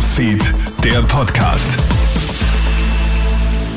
Newsfeed, der Podcast.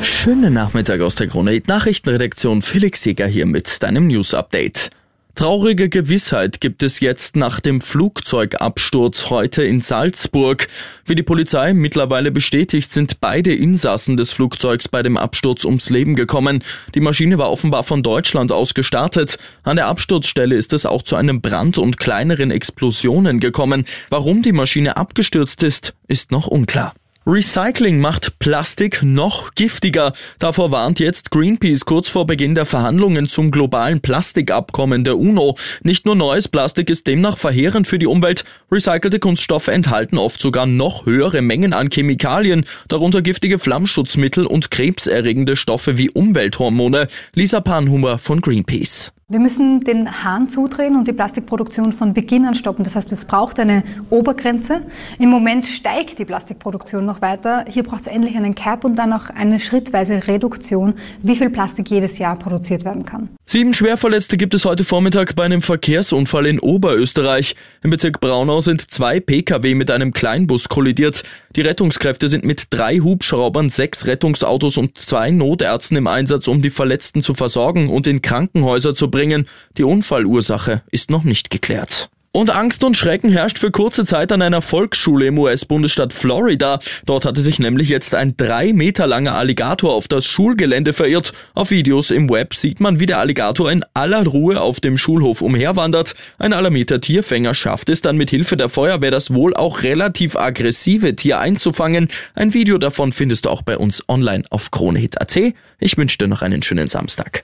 Schönen Nachmittag aus der Krone Nachrichtenredaktion. Felix Jäger hier mit deinem News Update. Traurige Gewissheit gibt es jetzt nach dem Flugzeugabsturz heute in Salzburg. Wie die Polizei mittlerweile bestätigt, sind beide Insassen des Flugzeugs bei dem Absturz ums Leben gekommen. Die Maschine war offenbar von Deutschland aus gestartet. An der Absturzstelle ist es auch zu einem Brand und kleineren Explosionen gekommen. Warum die Maschine abgestürzt ist, ist noch unklar. Recycling macht Plastik noch giftiger. Davor warnt jetzt Greenpeace kurz vor Beginn der Verhandlungen zum globalen Plastikabkommen der UNO. Nicht nur neues Plastik ist demnach verheerend für die Umwelt. Recycelte Kunststoffe enthalten oft sogar noch höhere Mengen an Chemikalien, darunter giftige Flammschutzmittel und krebserregende Stoffe wie Umwelthormone. Lisa Panhumer von Greenpeace. Wir müssen den Hahn zudrehen und die Plastikproduktion von Beginn an stoppen. Das heißt, es braucht eine Obergrenze. Im Moment steigt die Plastikproduktion noch weiter. Hier braucht es endlich einen Cap und dann auch eine schrittweise Reduktion, wie viel Plastik jedes Jahr produziert werden kann. Sieben Schwerverletzte gibt es heute Vormittag bei einem Verkehrsunfall in Oberösterreich. Im Bezirk Braunau sind zwei Pkw mit einem Kleinbus kollidiert. Die Rettungskräfte sind mit drei Hubschraubern, sechs Rettungsautos und zwei Notärzten im Einsatz, um die Verletzten zu versorgen und in Krankenhäuser zu bringen. Die Unfallursache ist noch nicht geklärt. Und Angst und Schrecken herrscht für kurze Zeit an einer Volksschule im US-Bundesstaat Florida. Dort hatte sich nämlich jetzt ein drei Meter langer Alligator auf das Schulgelände verirrt. Auf Videos im Web sieht man, wie der Alligator in aller Ruhe auf dem Schulhof umherwandert. Ein alarmierter Tierfänger schafft es dann mit Hilfe der Feuerwehr, das wohl auch relativ aggressive Tier einzufangen. Ein Video davon findest du auch bei uns online auf kronehit.at. Ich wünsche dir noch einen schönen Samstag.